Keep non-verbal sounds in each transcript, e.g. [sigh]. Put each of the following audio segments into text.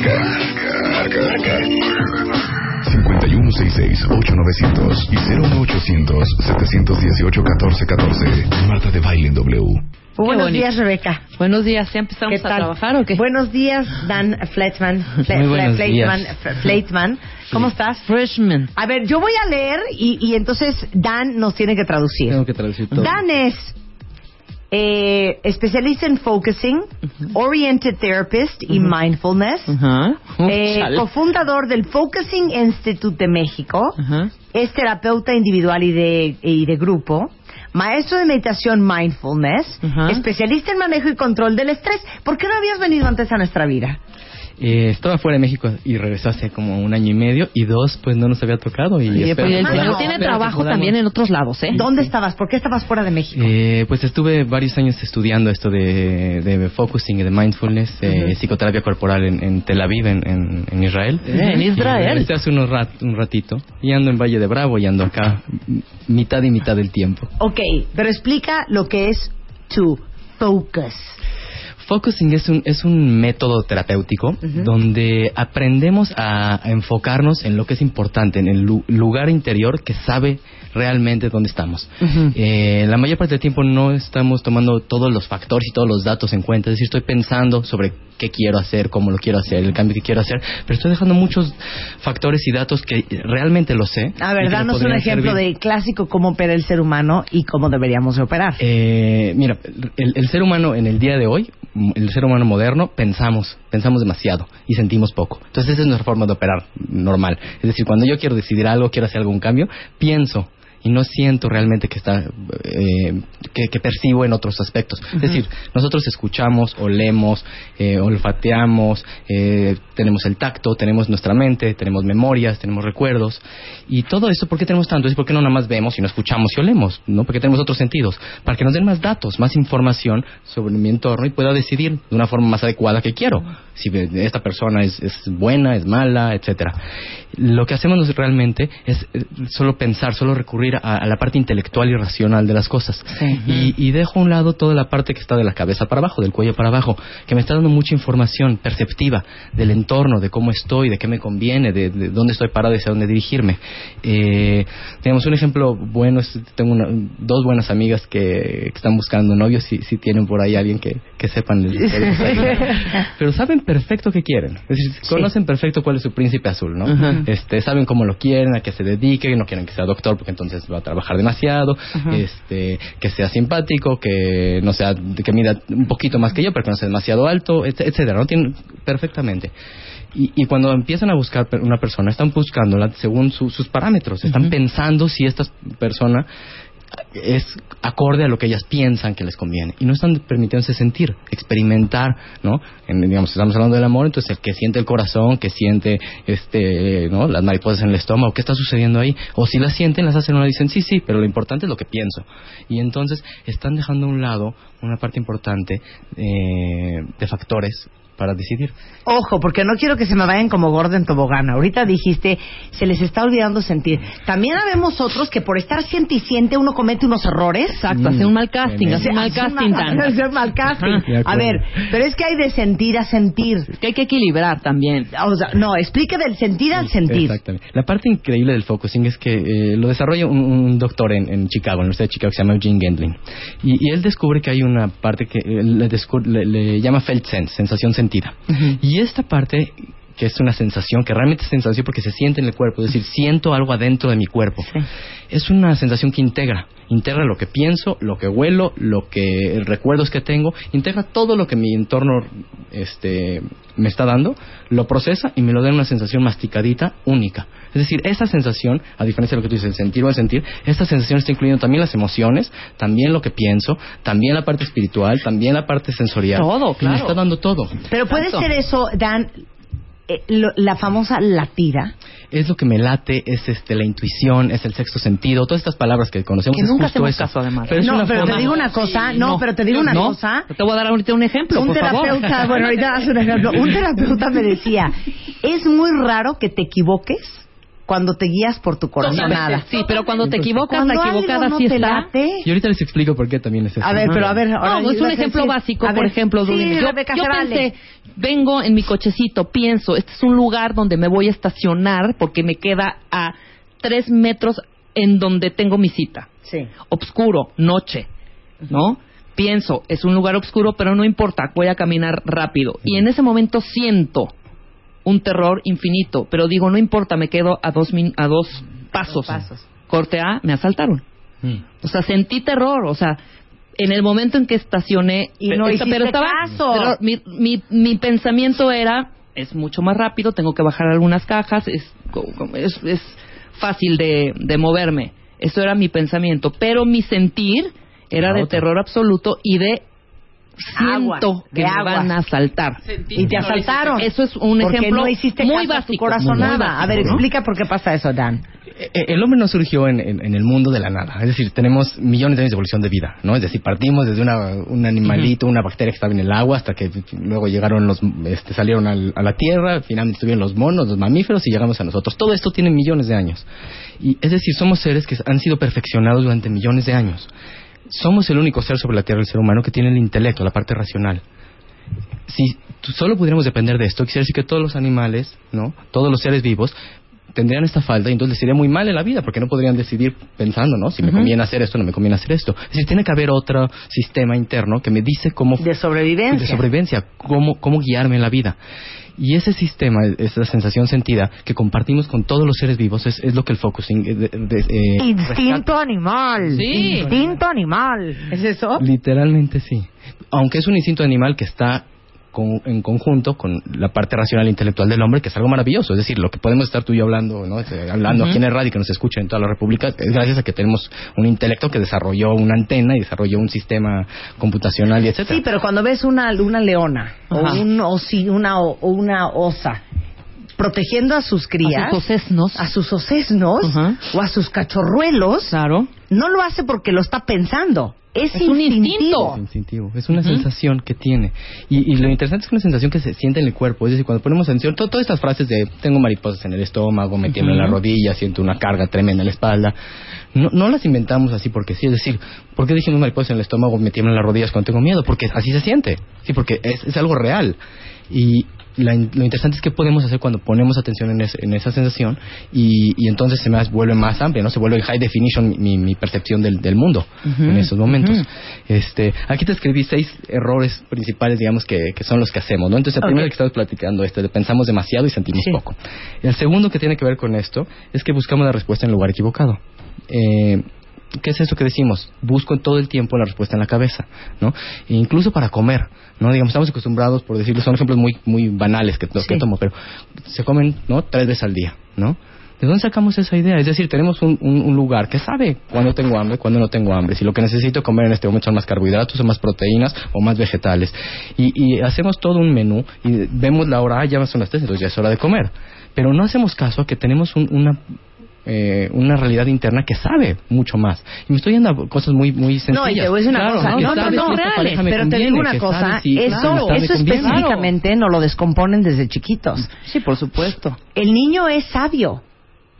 5166-8900 y 01800-718-1414. Marta de Baile W. Buenos días, Rebeca. Buenos días, ¿ya empezamos ¿Qué a trabajar o qué? Buenos días, Dan Fletman. Fle-. ¿Cómo estás? Freshman. A ver, yo voy a leer y, y entonces Dan nos tiene que traducir. Tengo que traducir todo. Dan es eh, especialista en focusing, oriented therapist y mindfulness, eh, [laughs] cofundador del Focusing Institute de México, es terapeuta individual y de, y de grupo, maestro de meditación mindfulness, especialista en manejo y control del estrés. ¿Por qué no habías venido antes a nuestra vida? Eh, estaba fuera de México y regresó hace como un año y medio y dos pues no nos había tocado y Oye, espero pues, el señor tiene trabajo podamos. también en otros lados, ¿eh? ¿Dónde estabas? ¿Por qué estabas fuera de México? Eh, pues estuve varios años estudiando esto de, de focusing y de mindfulness, eh, psicoterapia corporal en, en Tel Aviv, en, en- en Israel. En Y Israel. regresé hace unos rat- un ratito y ando en Valle de Bravo y ando acá mitad y mitad del tiempo. Ok, pero explica lo que es to focus. Focusing es un, es un método terapéutico donde aprendemos a, a enfocarnos en lo que es importante, en el lu- lugar interior que sabe realmente dónde estamos. Eh, la mayor parte del tiempo no estamos tomando todos los factores y todos los datos en cuenta, es decir, estoy pensando sobre qué quiero hacer, cómo lo quiero hacer, el cambio que quiero hacer, pero estoy dejando muchos factores y datos que realmente lo sé. A ver, danos un ejemplo servir. de clásico cómo opera el ser humano y cómo deberíamos de operar. Eh, mira, el, el ser humano en el día de hoy, el ser humano moderno, pensamos, pensamos demasiado y sentimos poco. Entonces esa es nuestra forma de operar normal. Es decir, cuando yo quiero decidir algo, quiero hacer algún cambio, pienso y no siento realmente que está eh, que, que percibo en otros aspectos. Es decir, nosotros escuchamos, olemos, eh, olfateamos, eh, tenemos el tacto, tenemos nuestra mente, tenemos memorias, tenemos recuerdos y todo esto, ¿por qué tenemos tanto? Es porque no nada más vemos y no escuchamos y olemos, ¿no? Porque tenemos otros sentidos, para que nos den más datos, más información sobre mi entorno y pueda decidir de una forma más adecuada que quiero. Si esta persona es, es buena, es mala, etcétera. Lo que hacemos realmente es eh, solo pensar, solo recurrir a, a la parte intelectual y racional de las cosas. Y, y dejo a un lado toda la parte que está de la cabeza para abajo, del cuello para abajo, que me está dando mucha información perceptiva del entorno, de cómo estoy, de qué me conviene, de, de dónde estoy parado y hacia dónde dirigirme. Eh, tenemos un ejemplo bueno, es- tengo una- dos buenas amigas que, que están buscando novios, si, si tienen por ahí alguien que, que sepan. les- [laughs] les- pero saben perfecto qué quieren. Es decir, conocen perfecto cuál es su príncipe azul, ¿no? Este, saben cómo lo quieren, a qué se dedique, no quieren que sea doctor porque entonces va a trabajar demasiado, este, que sea simpático, que no sea, que mida un poquito más que yo, pero que no sea demasiado alto, etc- etcétera, ¿no? Tienen perfectamente. Y, y cuando empiezan a buscar una persona, están buscándola según su- sus parámetros, están pensando si esta persona es acorde a lo que ellas piensan que les conviene y no están permitiéndose sentir, experimentar, ¿no? En- digamos, estamos hablando del amor, entonces el que siente el corazón, que siente este, ¿no? Las mariposas en el estómago, ¿qué está sucediendo ahí? O si las sienten, las hacen no dicen sí, sí, pero lo importante es lo que pienso. Y entonces están dejando a un lado una parte importante eh, de factores para decidir. Ojo, porque no quiero que se me vayan como gordo en tobogán. Ahorita dijiste, se les está olvidando sentir. También habemos otros que por estar siente y siente uno comete unos errores. Exacto, hace un mal casting, hace un mal casting, hace un mal casting. A ver, pero es que hay de sentir a sentir. Que hay que equilibrar también. O sea, no, explique del sentir al sentir. Exactamente. La parte increíble del focusing es que eh, lo desarrolla un, un doctor en, en Chicago, en la Universidad de Chicago, que se llama Eugene Gendlin. Y, y él descubre que hay una parte que eh, le, descu- le- le llama felt sense, sensación sentida. Y esta parte que es una sensación, que realmente es sensación porque se siente en el cuerpo, es decir, siento algo adentro de mi cuerpo. Es una sensación que integra, integra lo que pienso, lo que huelo, lo que recuerdos que tengo, integra todo lo que mi entorno este, me está dando, lo procesa y me lo da en una sensación masticadita, única. Es decir, esa sensación, a diferencia de lo que tú dices, el sentir o el sentir, esta sensación está incluyendo también las emociones, también lo que pienso, también la parte espiritual, también la parte sensorial. Todo, Y claro. me está dando todo. Pero puede ser eso, Dan, eh, lo- la famosa latida. Es lo que me late, es este, la intuición, es el sexto sentido, todas estas palabras que conocemos. Que es nunca justo hacemos eso. caso, además. Pero es no, pero forma- te digo una cosa, no, pero te digo una No, cosa. Te voy a dar ahorita un ejemplo, un por favor. terapeuta, bueno, ahorita das un ejemplo. Un terapeuta me decía, es muy raro que te equivoques cuando te guías por tu corazonada. Sí, pero cuando te equivocas, Cuando la equivocada no sí está. late, Y ahorita les explico por qué también es eso. A ver, pero a ver, ahora No, es ibas un ejemplo decir- básico, por ver, ejemplo, sí, Dulce. yo, yo pensé, vengo en mi cochecito, pienso, este es un lugar donde me voy a estacionar porque me queda a tres metros en donde tengo mi cita. Sí. Obscuro, noche, ¿no? Pienso, es un lugar oscuro, pero no importa, voy a caminar rápido. Y en ese momento siento un terror infinito, pero digo, no importa, me quedo a dos, min- a dos pasos. pasos. Corte A, me asaltaron. Mm. O sea, sentí terror, o sea, en el momento en que estacioné, Y no pero, hiciste estaba, caso. pero mi, mi, mi pensamiento era, es mucho más rápido, tengo que bajar algunas cajas, es, es, es fácil de, de moverme. Eso era mi pensamiento, pero mi sentir era de terror absoluto y de Siento que me van a asaltar. Y te asaltaron. Eso es un porque ejemplo no hiciste muy caso a tu básico. corazonada. muy básico, a ver, ¿no? explica por qué pasa eso, Dan. Eh, eh, El hombre no surgió en, en- en el mundo de la nada. Es decir, tenemos millones de años de evolución de vida, ¿no? Es decir, partimos desde una, un animalito, una bacteria que estaba en el agua, hasta que luego llegaron los, este, salieron al- a la tierra, finalmente estuvieron los monos, los mamíferos y llegamos a nosotros. Todo esto tiene millones de años. Y es decir, somos seres que han sido perfeccionados durante millones de años. Somos el único ser sobre la tierra, el ser humano, que tiene el intelecto, la parte racional si solo pudiéramos depender de esto, quisiera decir que todos los animales, ¿no? Todos los seres vivos tendrían esta falta y entonces les iría muy mal en la vida porque no podrían decidir pensando, ¿no? Si me conviene hacer esto, no me conviene hacer esto. Es decir, tiene que haber otro sistema interno que me dice cómo De sobrevivencia. de sobrevivencia, cómo, cómo guiarme en la vida. Y ese sistema, esa sensación sentida que compartimos con todos los seres vivos es, es lo que el focusing eh, de- de- eh, Instinto animal. Sí. Instinto animal. ¿Es eso? Literalmente sí. Aunque es un instinto animal que está con- en conjunto con la parte racional e intelectual del hombre, que es algo maravilloso. Es decir, lo que podemos estar tú y yo hablando, ¿no? Eh, hablando aquí en el radio y que nos escucha en toda la República, es gracias a que tenemos un intelecto que desarrolló una antena y desarrolló un sistema computacional y etcétera. Sí, pero cuando ves una, una leona o, un osi- una, o una osa protegiendo a sus crías, A sus ocesnos. a sus ocesnos o a sus cachorruelos, Claro. no lo hace porque lo está pensando. Es, Es un instintivo. instinto. Es instintivo, es una sensación que tiene. Y, y lo interesante es que es una sensación que se siente en el cuerpo. Es decir, cuando ponemos atención, to- todas estas frases de tengo mariposas en el estómago, me tiemblan Ujú. la rodilla, siento una carga tremenda en la espalda, no, no las inventamos así porque sí. Es decir, ¿por qué dijimos mariposas en el estómago, me tiemblan las rodillas cuando tengo miedo? Porque así se siente. Sí, porque es, es algo real. Y la lo interesante es qué podemos hacer cuando ponemos atención en, es- en esa sensación y, y entonces se me vuelve más amplia, ¿no? Se vuelve high definition mi, mi- percepción del, del mundo en esos momentos. Este, aquí te escribí seis errores principales, digamos, que, que son los que hacemos, ¿no? Entonces, el primero que estamos platicando, este, de pensamos demasiado y sentimos Sí. poco. El segundo que tiene que ver con esto es que buscamos la respuesta en el lugar equivocado. Eh, ¿Qué es eso que decimos? Busco todo el tiempo la respuesta en la cabeza, ¿no? E incluso para comer, ¿no? Digamos, estamos acostumbrados, por decirlo, son ejemplos muy, muy banales que, los que tomo, pero se comen, ¿no? Tres veces al día, ¿no? ¿De dónde sacamos esa idea? Es decir, tenemos un, un- un lugar que sabe cuándo tengo hambre, cuándo no tengo hambre, si lo que necesito comer en este momento son más carbohidratos o más proteínas o más vegetales. Y, y hacemos todo un menú y vemos la hora, ah, ya son las tres, entonces ya es hora de comer. Pero no hacemos caso a que tenemos un- una eh, una realidad interna que sabe mucho más. Y me estoy yendo a cosas muy muy sencillas. No, y te voy a decir una Claro, cosa. No, no, no, esta reales, pero te conviene, digo una cosa. si eso eso específicamente no lo descomponen desde chiquitos. Sí, por supuesto. El niño es sabio.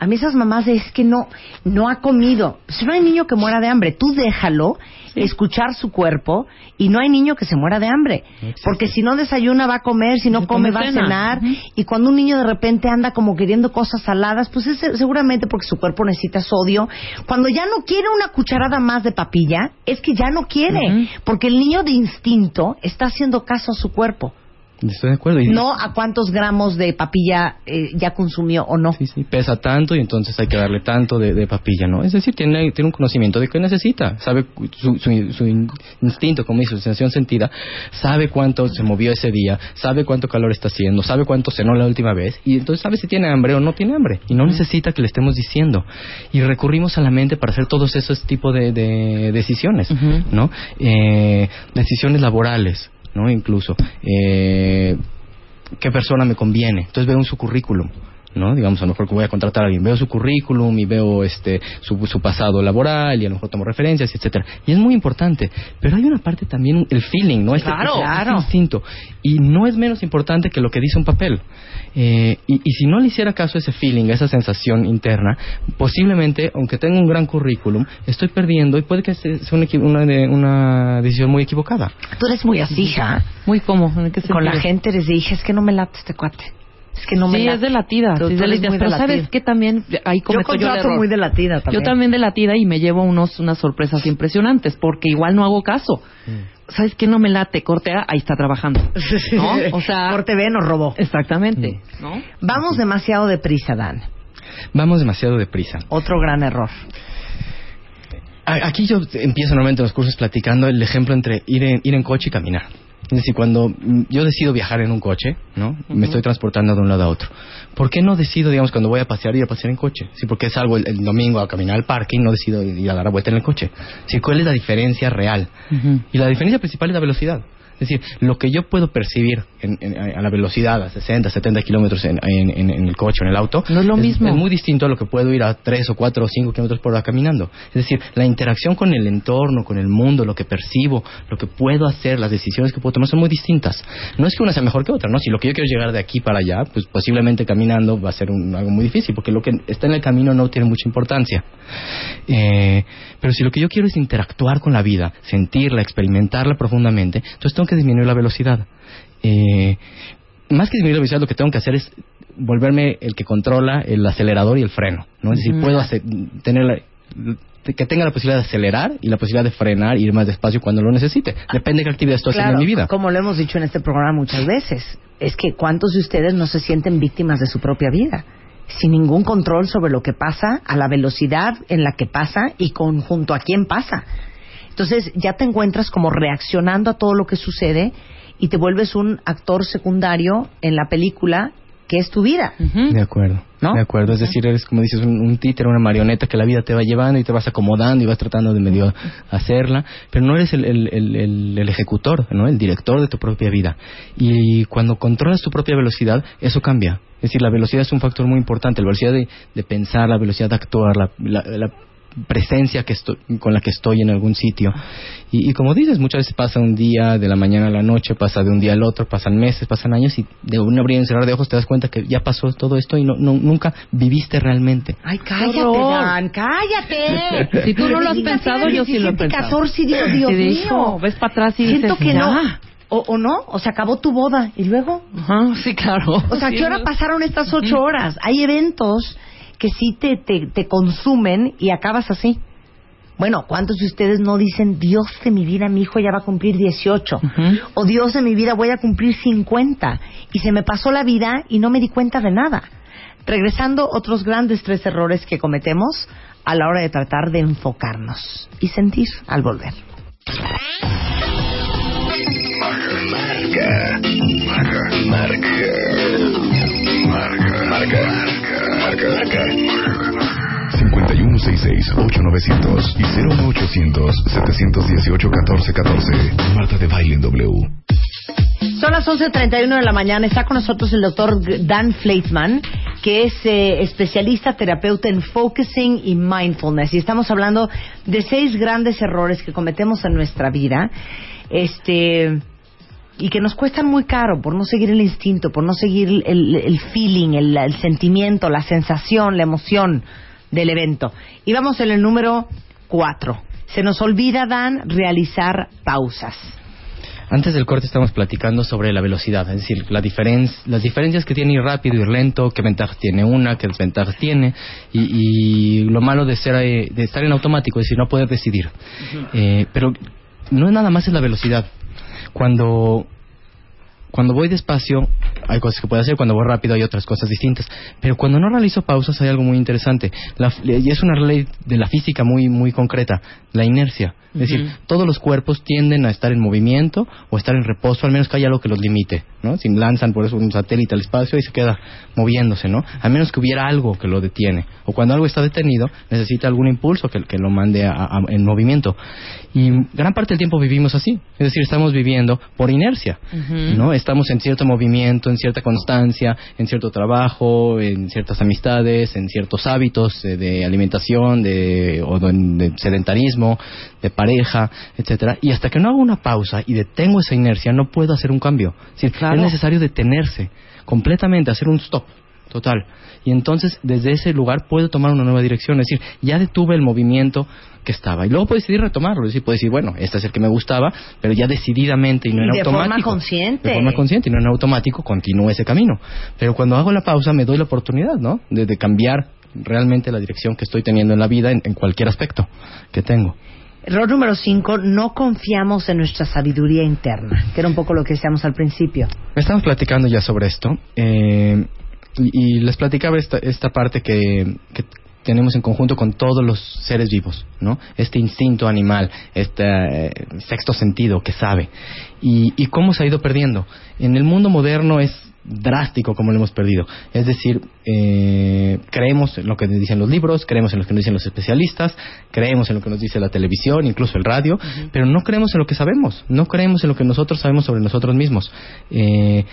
A mí esas mamás de, es que no, no ha comido. Si no hay niño que muera de hambre, tú déjalo escuchar su cuerpo y no hay niño que se muera de hambre. Porque si no desayuna va a comer, si no No come va a cena. cenar. Y cuando un niño de repente anda como queriendo cosas saladas, pues es seguramente porque su cuerpo necesita sodio. Cuando ya no quiere una cucharada más de papilla, es que ya no quiere. Porque el niño de instinto está haciendo caso a su cuerpo. Estoy de acuerdo. Y- No a cuántos gramos de papilla eh, ya consumió o no. Sí, sí, pesa tanto y entonces hay que darle tanto de, de papilla, ¿no? Es decir, tiene, tiene un conocimiento de qué necesita, sabe su, su, su in- instinto, como dice, su sensación sentida, sabe cuánto se movió ese día, sabe cuánto calor está haciendo, sabe cuánto cenó la última vez y entonces sabe si tiene hambre o no tiene hambre y no necesita que le estemos diciendo. Y recurrimos a la mente para hacer todos esos tipos de, de decisiones. ¿no? Eh, decisiones laborales, ¿no? Incluso. Eh, qué persona me conviene. Entonces veo en su currículum. ¿No? Digamos, a lo mejor que voy a contratar a alguien, veo su currículum y veo este su, su pasado laboral y a lo mejor tomo referencias, etcétera. Y es muy importante, pero hay una parte también, el feeling, ¿no? Este, Claro, este claro. instinto. Y no es menos importante que lo que dice un papel. Eh, y, y si no le hiciera caso a ese feeling, a esa sensación interna, posiblemente, aunque tenga un gran currículum, estoy perdiendo y puede que sea una, una, de- una decisión muy equivocada. Tú eres muy así, hija. Muy cómodo. ¿En qué Con la gente les dije, es que no me late este cuate. Es que no me sí, late. es de latida. Sí, es de latida. Pero ¿sabes qué también? Ahí Yo cometo yo, el contrato error. muy de latida también. Yo también de latida y me llevo unos, unas sorpresas impresionantes porque igual no hago caso. ¿Sabes qué? No me late. Corte A, ahí está trabajando. [laughs] ¿No? O sea... Corte B nos robó. Exactamente. ¿No? Vamos demasiado deprisa, Dan. Vamos demasiado deprisa. Otro gran error. Aquí yo empiezo normalmente en los cursos platicando el ejemplo entre ir en, ir en coche y caminar. Es decir, cuando mm, yo decido viajar en un coche, ¿no? Me estoy transportando de un lado a otro. ¿Por qué no decido, digamos, cuando voy a pasear, ir a pasear en coche? Sí, porque salgo el, el domingo a caminar al parque y no decido ir a dar la vuelta en el coche. Sí, ¿cuál es la diferencia real? Y la diferencia principal es la velocidad. Es decir, lo que yo puedo percibir en- en- a la velocidad, a 60, 70 kilómetros en, el coche o en el auto, No es lo mismo. Es muy distinto a lo que puedo ir a 3 o 4 o 5 kilómetros por hora caminando. Es decir, la interacción con el entorno, con el mundo, lo que percibo, lo que puedo hacer, las decisiones que puedo tomar son muy distintas. No es que una sea mejor que otra, ¿no? Si lo que yo quiero llegar de aquí para allá, pues posiblemente caminando va a ser un- algo muy difícil, porque lo que está en el camino no tiene mucha importancia. Eh, pero si lo que yo quiero es interactuar con la vida, sentirla, experimentarla profundamente, entonces tengo que disminuir la velocidad. Eh, más que disminuir la velocidad, lo que tengo que hacer es volverme el que controla el acelerador y el freno. ¿no? Es decir, puedo hacer- tener la- que tenga la posibilidad de acelerar y la posibilidad de frenar y ir más despacio cuando lo necesite. Depende de qué actividad estoy haciendo en mi vida. como lo hemos dicho en este programa muchas veces, es que cuántos de ustedes no se sienten víctimas de su propia vida, sin ningún control sobre lo que pasa, a la velocidad en la que pasa y con junto a quién pasa. Entonces ya te encuentras como reaccionando a todo lo que sucede y te vuelves un actor secundario en la película que es tu vida. Ujú. De acuerdo. ¿No? De acuerdo. Es decir, eres como dices, un, un títere, una marioneta que la vida te va llevando y te vas acomodando y vas tratando de medio hacerla, pero no eres el, el, el, el- el ejecutor, ¿no? El director de tu propia vida. Y cuando controlas tu propia velocidad, eso cambia. Es decir, la velocidad es un factor muy importante. La velocidad de, de pensar, la velocidad de actuar, la, la- la presencia que estoy, con la que estoy en algún sitio. Y, y como dices, muchas veces pasa un día de la mañana a la noche, pasa de un día al otro, pasan meses, pasan años y de un abrir y cerrar de ojos te das cuenta que ya pasó todo esto y no, no- nunca viviste realmente. Ay, cállate! Dan, cállate. [laughs] Si tú no lo has pensado, yo sí lo he 17, pensado. 14 y digo, Dios de mío. ves para atrás y Siento dices, que no. "Ya". O, o no, o se acabó tu boda y luego. Ajá, sí, claro. O sea, ¿a Sí, ¿qué hora pasaron estas ocho horas? Hay eventos que sí te, te, te consumen y acabas así. Bueno, ¿cuántos de ustedes no dicen, Dios de mi vida, mi hijo ya va a cumplir 18? Ujú. O Dios de mi vida, voy a cumplir 50. Y se me pasó la vida y no me di cuenta de nada. Regresando, otros grandes tres errores que cometemos a la hora de tratar de enfocarnos y sentir al volver. Marca. Marca. Marca. Marca. Marca. Marca. 5166-8900 y 01800-718-1414. Marta de Baile en W. Son las 11.31 de la mañana. Está con nosotros el doctor Dan Fleitman, que es eh, especialista terapeuta en focusing y mindfulness. Y estamos hablando de seis grandes errores que cometemos en nuestra vida. Este. Y que nos cuestan muy caro por no seguir el instinto, por no seguir el, el feeling, el, el sentimiento, la sensación, la emoción del evento. Y vamos en el número cuatro. Se nos olvida, Dan, realizar pausas. Antes del corte estamos platicando sobre la velocidad, es decir, la diferen- las diferencias que tiene ir rápido, ir lento, qué ventajas tiene una, qué desventajas tiene, y, y lo malo de, ser, eh, de estar en automático, es decir, no poder decidir. Eh, pero no es nada más en la velocidad. Cuando, cuando voy despacio, hay cosas que puedo hacer, cuando voy rápido hay otras cosas distintas. Pero cuando no realizo pausas hay algo muy interesante. La- y es una ley de la física muy, muy concreta, la inercia. Es decir, todos los cuerpos tienden a estar en movimiento o estar en reposo, al menos que haya algo que los limite, ¿no? Si lanzan por eso un satélite al espacio y se queda moviéndose, ¿no? A menos que hubiera algo que lo detiene. O cuando algo está detenido, necesita algún impulso que, que lo mande a- a- en movimiento. Y gran parte del tiempo vivimos así. Es decir, estamos viviendo por inercia. ¿no? estamos en cierto movimiento, en cierta constancia, en cierto trabajo, en ciertas amistades, en ciertos hábitos eh, de alimentación, de, o de, de sedentarismo, de pareja, etcétera, y hasta que no hago una pausa y detengo esa inercia, no puedo hacer un cambio. Es, decir, Claro. Es necesario detenerse completamente, hacer un stop total. Y entonces, desde ese lugar puedo tomar una nueva dirección. Es decir, ya detuve el movimiento que estaba. Y luego puedo decidir retomarlo. Es decir, puedo decir, bueno, este es el que me gustaba, pero ya decididamente y no en de forma automático. consciente. De forma consciente y no en automático, continúo ese camino. Pero cuando hago la pausa, me doy la oportunidad, ¿no? De, de cambiar realmente la dirección que estoy teniendo en la vida en, en cualquier aspecto que tengo. Error número 5, no confiamos en nuestra sabiduría interna, que era un poco lo que decíamos al principio. Estamos platicando ya sobre esto eh, y, les platicaba esta, esta parte que, que tenemos en conjunto con todos los seres vivos, ¿no? Este instinto animal, este eh, sexto sentido que sabe. Y, y cómo se ha ido perdiendo. En el mundo moderno es drástico como lo hemos perdido. Es decir, eh, creemos en lo que nos dicen los libros, creemos en lo que nos dicen los especialistas, creemos en lo que nos dice la televisión, incluso el radio, pero no creemos en lo que sabemos, no creemos en lo que nosotros sabemos sobre nosotros mismos. Eh,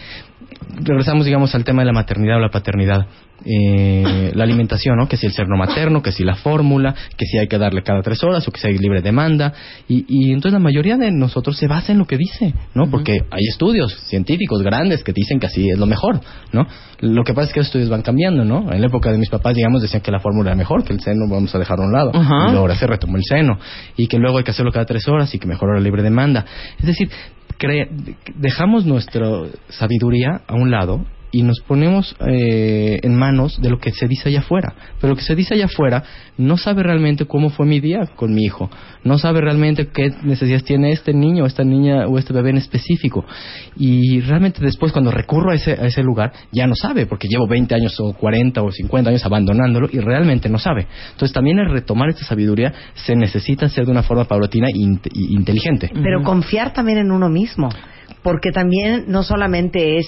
regresamos, digamos, al tema de la maternidad o la paternidad. Eh, la alimentación, ¿no? Que si el serno materno, que si la fórmula, que si hay que darle cada tres horas o que si hay libre demanda. Y, y entonces la mayoría de nosotros se basa en lo que dice, ¿no? Porque hay estudios científicos grandes que dicen que así es lo mejor, ¿no? Lo que pasa es que los estudios van cambiando, ¿no? En la época de mis papás, digamos, decían que la fórmula era mejor, que el seno vamos a dejarlo a un lado. Y ahora se retomó el seno. Y que luego hay que hacerlo cada tres horas y que mejor la libre demanda. Es decir, dejamos nuestra sabiduría a un lado y nos ponemos eh, en manos de lo que se dice allá afuera. Pero lo que se dice allá afuera no sabe realmente cómo fue mi día con mi hijo, no sabe realmente qué necesidades tiene este niño, esta niña o este bebé en específico. Y realmente después cuando recurro a ese, a ese lugar ya no sabe, porque llevo 20 años o 40 o 50 años abandonándolo y realmente no sabe. Entonces también el retomar esta sabiduría se necesita hacer de una forma paulatina e int- e inteligente. Pero confiar también en uno mismo, porque también no solamente es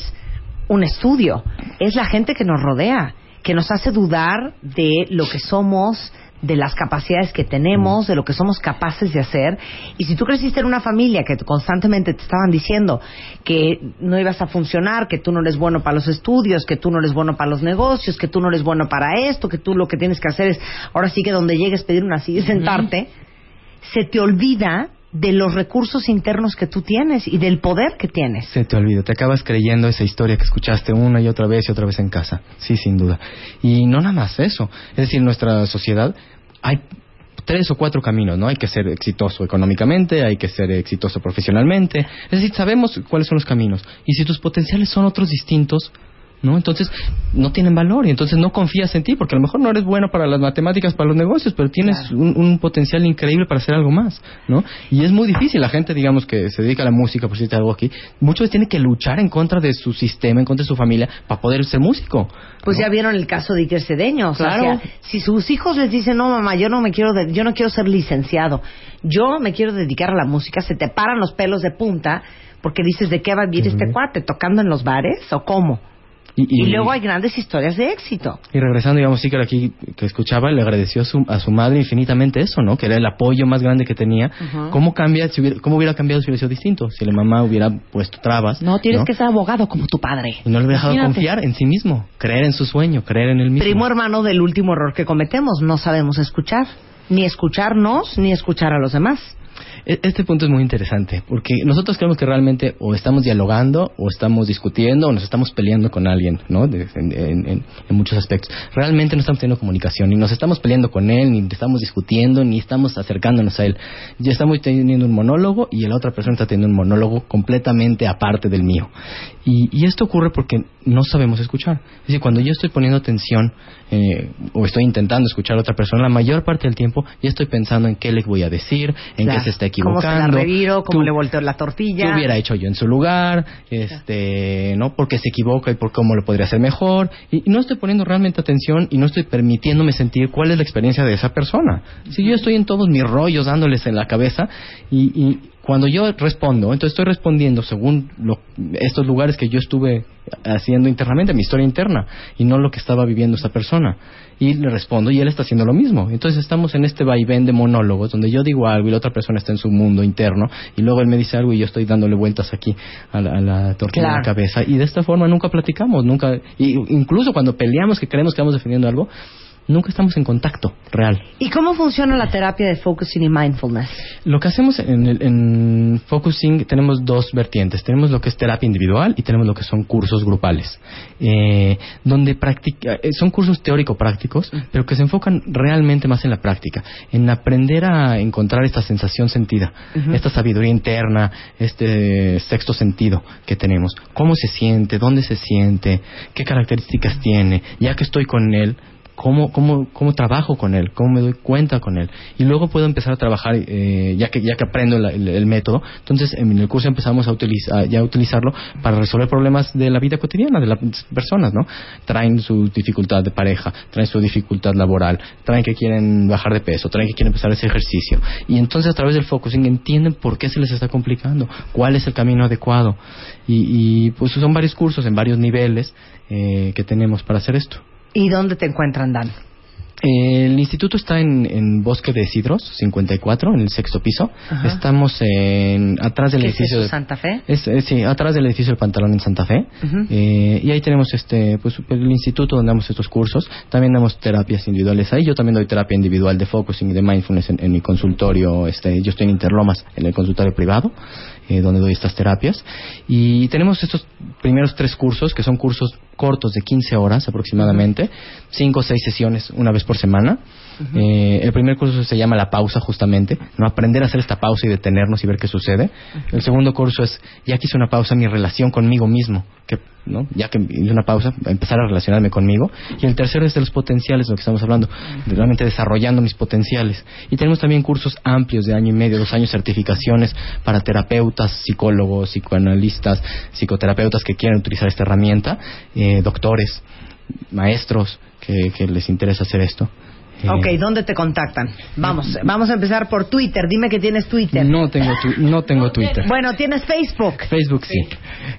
un estudio, es la gente que nos rodea, que nos hace dudar de lo que somos, de las capacidades que tenemos, de lo que somos capaces de hacer. Y si tú creciste en una familia que constantemente te estaban diciendo que no ibas a funcionar, que tú no eres bueno para los estudios, que tú no eres bueno para los negocios, que tú no eres bueno para esto, que tú lo que tienes que hacer es, ahora sí que donde llegues pedir una silla y sentarte, se te olvida de los recursos internos que tú tienes y del poder que tienes. Se te olvida, te acabas creyendo esa historia que escuchaste una y otra vez y otra vez en casa. Sí, sin duda. Y no nada más eso. Es decir, en nuestra sociedad hay tres o cuatro caminos, ¿no? Hay que ser exitoso económicamente, hay que ser exitoso profesionalmente. Es decir, sabemos cuáles son los caminos. Y si tus potenciales son otros distintos, ¿no? Entonces no tienen valor y entonces no confías en ti porque a lo mejor no eres bueno para las matemáticas, para los negocios, pero tienes Claro. un, un potencial increíble para hacer algo más, ¿no? Y es muy difícil. La gente, digamos, que se dedica a la música, por decirte algo aquí, muchas veces tiene que luchar en contra de su sistema, en contra de su familia, para poder ser músico. Pues ¿no? ya vieron el caso de Iker Cedeño. O sea, Claro. si sus hijos les dicen, no mamá, yo no me quiero, de- yo no quiero ser licenciado, yo me quiero dedicar a la música, se te paran los pelos de punta porque dices, ¿de qué va a vivir este cuate? ¿Tocando en los bares o cómo? Y, luego hay grandes historias de éxito. Y regresando, digamos, sí que aquí que escuchaba, le agradeció a su, a su madre infinitamente eso, ¿no? Que era el apoyo más grande que tenía. Ujú. ¿Cómo cambia, si hubiera, cómo hubiera cambiado si hubiera sido distinto? Si la mamá hubiera puesto trabas. No, tienes que ser abogado como tu padre. Y no le hubiera dejado Imagínate. confiar en sí mismo, creer en su sueño, creer en él mismo. Primo hermano del último error que cometemos, no sabemos escuchar. Ni escucharnos, ni escuchar a los demás. E- Este punto es muy interesante, porque nosotros creemos que realmente o estamos dialogando, o estamos discutiendo, o nos estamos peleando con alguien, ¿no? De- en, en- en- muchos aspectos. Realmente no estamos teniendo comunicación, ni nos estamos peleando con él, ni estamos discutiendo, ni estamos acercándonos a él. Ya estamos teniendo un monólogo y la otra persona está teniendo un monólogo completamente aparte del mío. Y, y esto ocurre porque no sabemos escuchar. Es decir, cuando yo estoy poniendo atención eh, o estoy intentando escuchar a otra persona, la mayor parte del tiempo ya estoy pensando en qué le voy a decir, en Claro. qué se está Cómo se la equivocando. reviro, cómo Tú- le volteo la tortilla. ¿Qué hubiera hecho yo en su lugar? Este, ¿no? ¿Por qué se equivoca y por cómo lo podría hacer mejor? Y, y no estoy poniendo realmente atención y no estoy permitiéndome sentir cuál es la experiencia de esa persona. Si yo estoy en todos mis rollos dándoles en la cabeza y, y cuando yo respondo, entonces estoy respondiendo según lo- estos lugares que yo estuve haciendo internamente, mi historia interna, y no lo que estaba viviendo esta persona. Y le respondo, y él está haciendo lo mismo. Entonces estamos en este vaivén de monólogos, donde yo digo algo y la otra persona está en su mundo interno, y luego él me dice algo y yo estoy dándole vueltas aquí a la, a la tortilla de la cabeza. Y de esta forma nunca platicamos, nunca, y incluso cuando peleamos que creemos que estamos defendiendo algo, nunca estamos en contacto real. ¿Y cómo funciona la terapia de focusing y mindfulness? Lo que hacemos en, el- en Focusing tenemos dos vertientes. Tenemos lo que es terapia individual y tenemos lo que son cursos grupales. Eh, donde practica, eh, son cursos teórico-prácticos, pero que se enfocan realmente más en la práctica. En aprender a encontrar esta sensación sentida, esta sabiduría interna, este sexto sentido que tenemos. ¿Cómo se siente? ¿Dónde se siente? ¿Qué características tiene? Ya que estoy con él, cómo, cómo, cómo trabajo con él, cómo me doy cuenta con él. Y luego puedo empezar a trabajar, eh, ya, que, ya que aprendo la- el, método. Entonces, en el curso empezamos a, utilizar, ya a utilizarlo para resolver problemas de la vida cotidiana de las personas, ¿no? Traen su dificultad de pareja, traen su dificultad laboral, traen que quieren bajar de peso, traen que quieren empezar ese ejercicio. Y entonces, a través del focusing, entienden por qué se les está complicando, cuál es el camino adecuado. Y, y pues son varios cursos en varios niveles eh, que tenemos para hacer esto. ¿Y dónde te encuentran, Dan? El instituto está en, en Bosque de Cidros, 54, en el sexto piso. Ajá. Estamos en, atrás del ¿Qué es edificio eso, Santa Fe? es, es, sí, atrás del edificio del Pantalón en Santa Fe. Eh, y ahí tenemos este, pues, el instituto donde damos estos cursos. También damos terapias individuales ahí. Yo también doy terapia individual de focusing y de mindfulness en, en mi consultorio. Este, yo estoy en Interlomas, en el consultorio privado, eh, donde doy estas terapias. Y tenemos estos primeros tres cursos, que son cursos cortos de 15 horas aproximadamente, cinco o seis sesiones una vez por semana. Eh, el primer curso se llama La Pausa, justamente, no aprender a hacer esta pausa y detenernos y ver qué sucede. El segundo curso es, ya que hice una pausa, mi relación conmigo mismo, que, ¿no? ya que hice una pausa, empezar a relacionarme conmigo. Y el tercero es de los potenciales, de lo que estamos hablando, de realmente desarrollando mis potenciales. Y tenemos también cursos amplios de año y medio, dos años, certificaciones para terapeutas, psicólogos, psicoanalistas, psicoterapeutas que quieran utilizar esta herramienta, eh, doctores, maestros que, que les interesa hacer esto. Eh, Ok, ¿dónde te contactan? Vamos, vamos a empezar por Twitter. Dime que tienes Twitter. No tengo, tu- no tengo Twitter. Bueno, tienes Facebook. Facebook sí.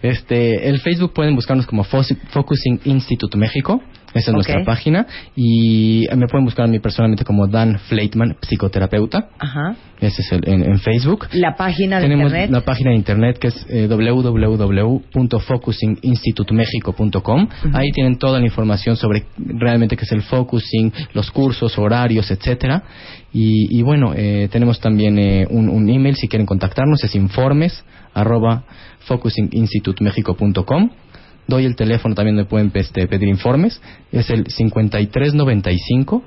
Este, el Facebook pueden buscarnos como Focusing Institute México. Esa es nuestra página. Y me pueden buscar a mí personalmente como Dan Fleitman, psicoterapeuta. Ajá. Ese es el, en, en Facebook. La página de Tenemos internet. la página de internet que es eh, www.focusinginstitutemexico.com. Ahí tienen toda la información sobre realmente qué es el focusing, los cursos, horarios, etcétera. Y, y bueno, eh, tenemos también eh, un, un email si quieren contactarnos, es informes arroba focusinginstitutemexico.com. Doy el teléfono también donde pueden este, pedir informes, es el 5395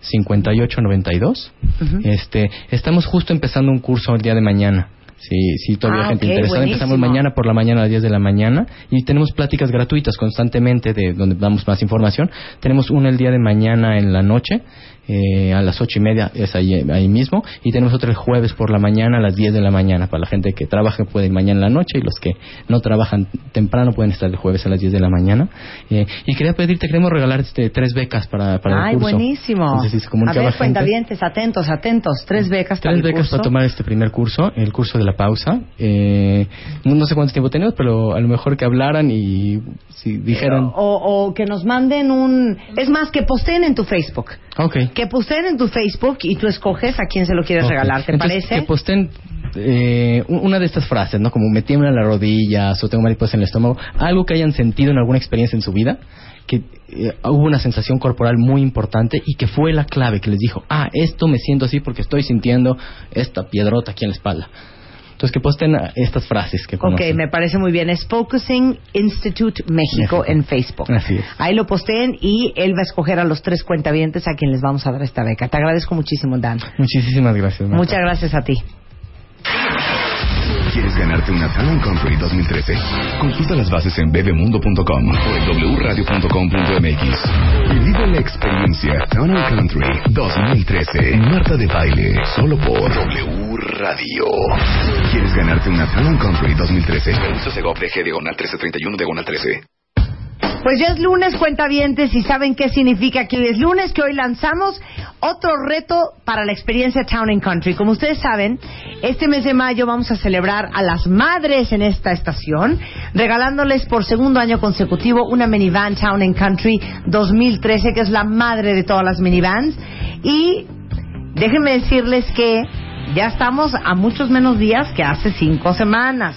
5892. Ujú. Este, estamos justo empezando un curso el día de mañana. Si, si todavía Ah, gente interesada, empezamos mañana por la mañana a las 10 de la mañana y tenemos pláticas gratuitas constantemente de donde damos más información. Tenemos una el día de mañana en la noche, eh, a las ocho y media, es ahí, ahí mismo, y tenemos otra el jueves por la mañana a las 10 de la mañana. Para la gente que trabaja puede ir mañana en la noche y los que no trabajan temprano pueden estar el jueves a las 10 de la mañana. Eh, y quería pedirte, queremos regalar este, tres becas para, para Ay, el curso. buenísimo. Entonces, si se comunica a ver, cuentavientes, atentos, atentos. Tres becas para Tres el becas curso. para tomar este primer curso, el curso de la pausa. Eh, no, sé cuánto tiempo tenemos, pero a lo mejor que hablaran y si dijeran... O, o que nos manden un... Es más, que posteen en tu Facebook. Ok. Que posteen en tu Facebook y tú escoges a quién se lo quieres regalar, ¿te Entonces, parece? Que posten eh, un- una de estas frases, ¿no? Como me tiemblan las rodillas o tengo mariposas en el estómago. Algo que hayan sentido en alguna experiencia en su vida que eh, hubo una sensación corporal muy importante y que fue la clave que les dijo, ah, esto me siento así porque estoy sintiendo esta piedrota aquí en la espalda. Entonces que posten estas frases que Ok, conocen. me parece muy bien. Es Focusing Institute México, México. en Facebook. Así es. Ahí lo posteen y él va a escoger a los tres cuentavientes a quien les vamos a dar esta beca. Te agradezco muchísimo, Dan. Muchísimas gracias. Marta. Muchas gracias a ti. ¿Quieres ganarte una Town Country 2013? Consulta las bases en bebemundo.com o en wradio.com.mx. Vive la experiencia Town Country 2013. Marta de Baile, solo por W Radio. ¿Quieres ganarte una Town Country 2013? Uso Segov DG diagonal 1331 diagonal 13. Pues ya es lunes, cuentavientes, y saben qué significa que es lunes, que hoy lanzamos otro reto para la experiencia Town and Country. Como ustedes saben, este mes de mayo vamos a celebrar a las madres en esta estación, regalándoles por segundo año consecutivo una minivan Town and Country 2013, que es la madre de todas las minivans. Y déjenme decirles que ya estamos a muchos menos días que hace cinco semanas.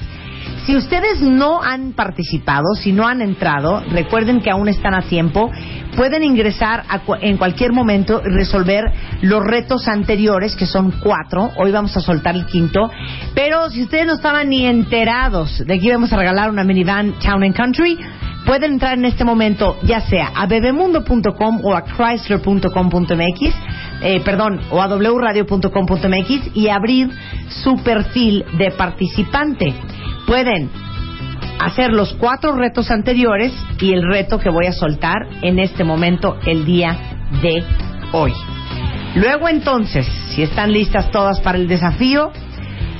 Si ustedes no han participado, si no han entrado, recuerden que aún están a tiempo. Pueden ingresar a en cualquier momento y resolver los retos anteriores, que son cuatro. Hoy vamos a soltar el quinto. Pero si ustedes no estaban ni enterados de que íbamos a regalar una minivan Town and Country, pueden entrar en este momento ya sea a bebemundo.com o a chrysler.com.mx, eh, perdón, o a wradio.com.mx y abrir su perfil de participante. Pueden hacer los cuatro retos anteriores y el reto que voy a soltar en este momento el día de hoy. Luego entonces, si están listas todas para el desafío,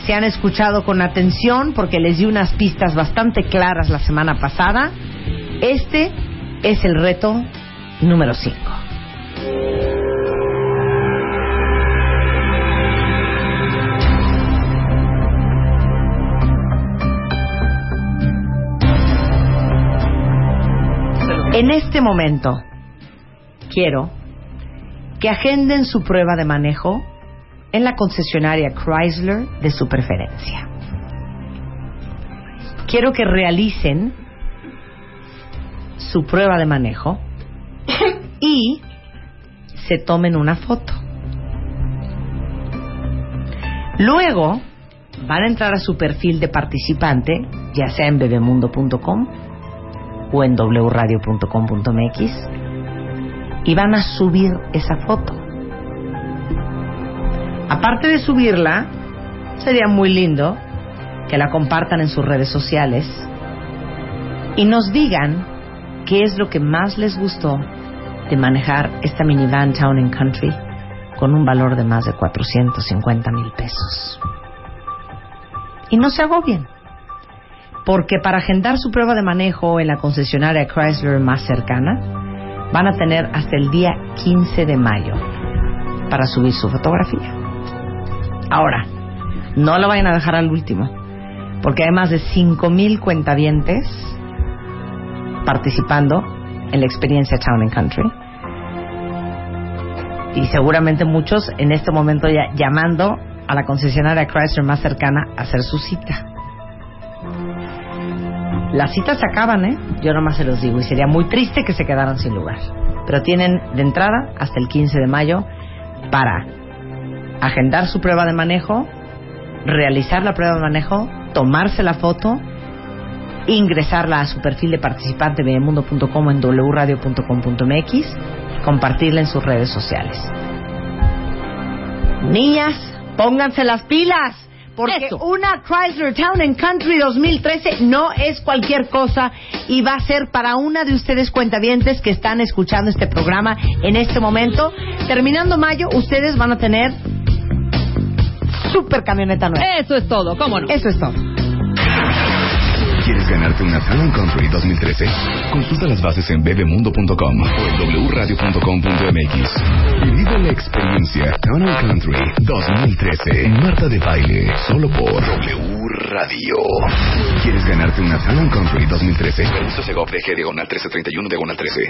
se han escuchado con atención porque les di unas pistas bastante claras la semana pasada. Este es el reto número 5. En este momento quiero que agenden su prueba de manejo en la concesionaria Chrysler de su preferencia. Quiero que realicen su prueba de manejo y se tomen una foto. Luego van a entrar a su perfil de participante, ya sea en bebemundo.com o en wradio.com.mx y van a subir esa foto. Aparte de subirla, sería muy lindo que la compartan en sus redes sociales y nos digan qué es lo que más les gustó de manejar esta minivan Town and Country con un valor de más de 450 mil pesos. Y no se agobien, porque para agendar su prueba de manejo en la concesionaria Chrysler más cercana, van a tener hasta el día 15 de mayo para subir su fotografía. Ahora, no lo vayan a dejar al último, porque hay más de 5.000 cuentavientes participando en la experiencia Town and Country. Y seguramente muchos en este momento ya llamando a la concesionaria Chrysler más cercana a hacer su cita. Las citas se acaban, ¿eh? Yo nomás se los digo y sería muy triste que se quedaran sin lugar. Pero tienen de entrada hasta el 15 de mayo para agendar su prueba de manejo, realizar la prueba de manejo, tomarse la foto, ingresarla a su perfil de participante de bebemundo.com en wradio.com.mx compartirla en sus redes sociales. Niñas, pónganse las pilas. Porque Eso. una Chrysler Town and Country 2013 no es cualquier cosa y va a ser para una de ustedes cuentavientes que están escuchando este programa en este momento. Terminando mayo, ustedes van a tener super camioneta nueva. Eso es todo, ¿cómo no? Eso es todo. ¿Quieres ganarte una Town Country 2013? Consulta las bases en bebemundo.com o en wradio.com.mx. Vive la experiencia Town Country 2013 en Marta de Baile, solo por W Radio. ¿Quieres ganarte una Town Country 2013? Permiso Segov DG diagonal 1331 diagonal 13.